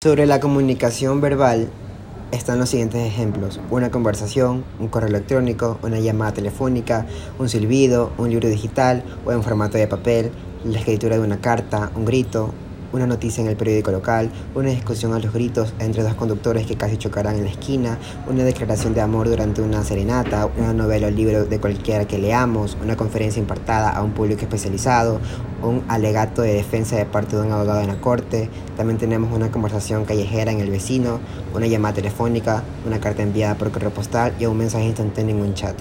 Sobre la comunicación verbal están los siguientes ejemplos. Una conversación, un correo electrónico, una llamada telefónica, un silbido, un libro digital o en formato de papel, la escritura de una carta, un grito, una noticia en el periódico local, una discusión a los gritos entre dos conductores que casi chocarán en la esquina, una declaración de amor durante una serenata, una novela o libro de cualquiera que leamos, una conferencia impartada a un público especializado, un alegato de defensa de parte de un abogado en la corte, también tenemos una conversación callejera en el vecino, una llamada telefónica, una carta enviada por correo postal y un mensaje instantáneo en un chat.